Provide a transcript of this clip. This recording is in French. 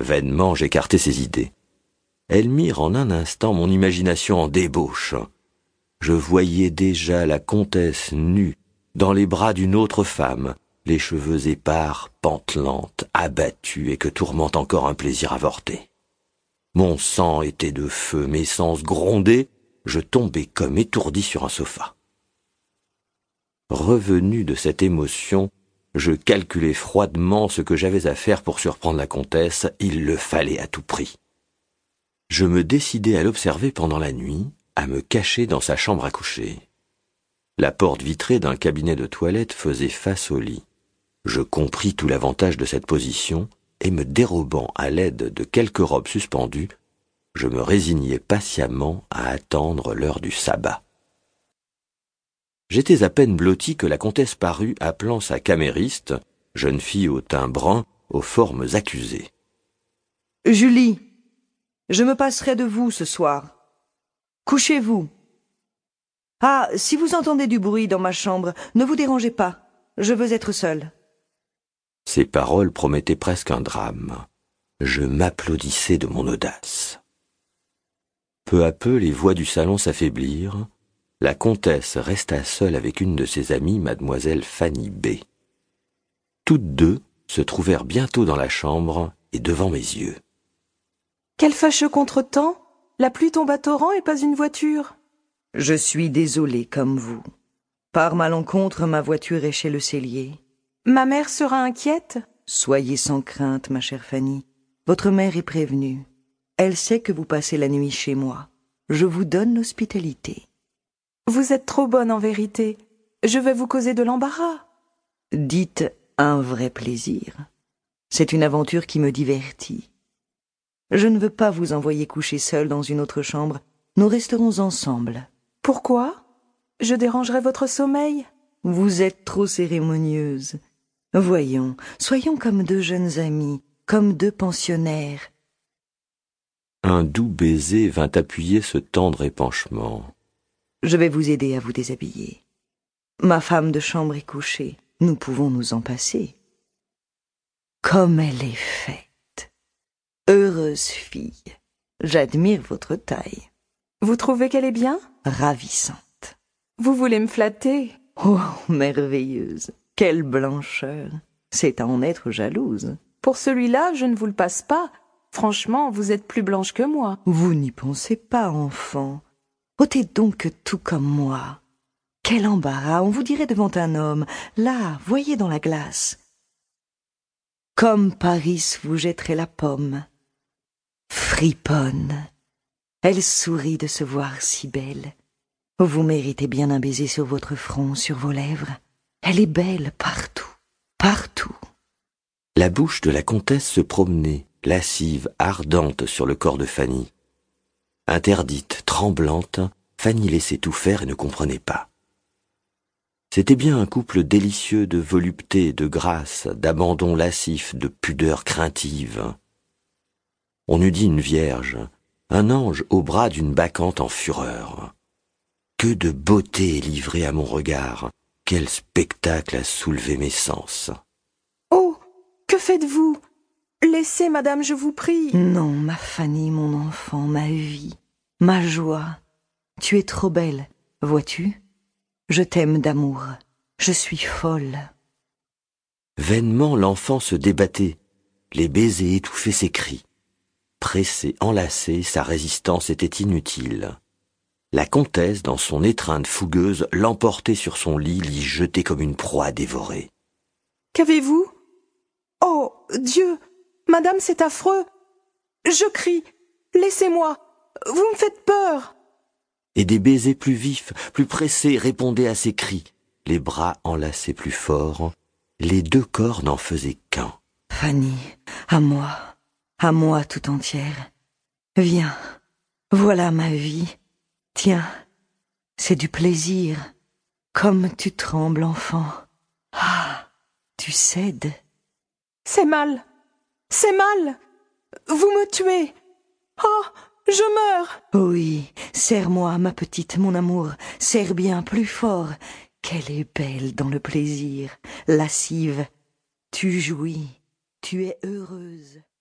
Vainement j'écartai ces idées. Elles mirent en un instant mon imagination en débauche. Je voyais déjà la comtesse nue, dans les bras d'une autre femme, les cheveux épars, pantelantes, abattue et que tourmente encore un plaisir avorté. Mon sang était de feu, mes sens grondaient, je tombai comme étourdi sur un sofa. Revenu de cette émotion, je calculai froidement ce que j'avais à faire pour surprendre la comtesse, il le fallait à tout prix. Je me décidai à l'observer pendant la nuit, à me cacher dans sa chambre à coucher. La porte vitrée d'un cabinet de toilette faisait face au lit. Je compris tout l'avantage de cette position, et me dérobant à l'aide de quelques robes suspendues, je me résignai patiemment à attendre l'heure du sabbat. J'étais à peine blotti que la comtesse parut appelant sa camériste, jeune fille au teint brun, aux formes accusées. Julie, je me passerai de vous ce soir. Couchez-vous. Ah, si vous entendez du bruit dans ma chambre, ne vous dérangez pas. Je veux être seule. Ces paroles promettaient presque un drame. Je m'applaudissais de mon audace. Peu à peu, les voix du salon s'affaiblirent. La comtesse resta seule avec une de ses amies, mademoiselle Fanny B. Toutes deux se trouvèrent bientôt dans la chambre et devant mes yeux. Quel fâcheux contretemps La pluie tombe à torrent et pas une voiture. Je suis désolée comme vous. Par malencontre, ma voiture est chez le cellier. Ma mère sera inquiète Soyez sans crainte, ma chère Fanny. Votre mère est prévenue. Elle sait que vous passez la nuit chez moi. Je vous donne l'hospitalité. Vous êtes trop bonne en vérité. Je vais vous causer de l'embarras. Dites un vrai plaisir. C'est une aventure qui me divertit. Je ne veux pas vous envoyer coucher seule dans une autre chambre. Nous resterons ensemble. Pourquoi? Je dérangerai votre sommeil? Vous êtes trop cérémonieuse. Voyons, soyons comme deux jeunes amis, comme deux pensionnaires. Un doux baiser vint appuyer ce tendre épanchement. Je vais vous aider à vous déshabiller. Ma femme de chambre est couchée. Nous pouvons nous en passer. Comme elle est faite. Heureuse fille. J'admire votre taille. Vous trouvez qu'elle est bien? Ravissante. Vous voulez me flatter? Oh, merveilleuse. Quelle blancheur. C'est à en être jalouse. Pour celui-là, je ne vous le passe pas. Franchement, vous êtes plus blanche que moi. Vous n'y pensez pas, enfant. Ôtez donc tout comme moi. Quel embarras, on vous dirait devant un homme. Là, voyez dans la glace. Comme Paris vous jetterait la pomme. Friponne. Elle sourit de se voir si belle. Vous méritez bien un baiser sur votre front, sur vos lèvres. Elle est belle partout, partout. La bouche de la comtesse se promenait, lascive, ardente sur le corps de Fanny. Interdite, tremblante, Fanny laissait tout faire et ne comprenait pas. C'était bien un couple délicieux de volupté, de grâce, d'abandon lascif, de pudeur craintive. On eût dit une vierge, un ange au bras d'une bacchante en fureur. Que de beauté est livrée à mon regard, quel spectacle a soulevé mes sens. Oh. Que faites-vous? Laissez, madame, je vous prie. Non, ma Fanny, mon enfant, ma vie, ma joie. Tu es trop belle, vois-tu? Je t'aime d'amour. Je suis folle. Vainement l'enfant se débattait, les baisers étouffaient ses cris. Pressé, enlacé, sa résistance était inutile. La comtesse, dans son étreinte fougueuse, l'emportait sur son lit, l'y jetait comme une proie dévorée. Qu'avez-vous? Oh. Dieu. Madame, c'est affreux. Je crie. Laissez-moi. Vous me faites peur. Et des baisers plus vifs, plus pressés répondaient à ses cris. Les bras enlacés plus fort, les deux corps n'en faisaient qu'un. Fanny, à moi, à moi tout entière. Viens, voilà ma vie. Tiens, c'est du plaisir. Comme tu trembles, enfant. Ah, tu cèdes. C'est mal. C'est mal. Vous me tuez. Oh, je meurs. Oui, serre-moi, ma petite, mon amour, serre bien plus fort. Qu'elle est belle dans le plaisir, lascive. Tu jouis, tu es heureuse.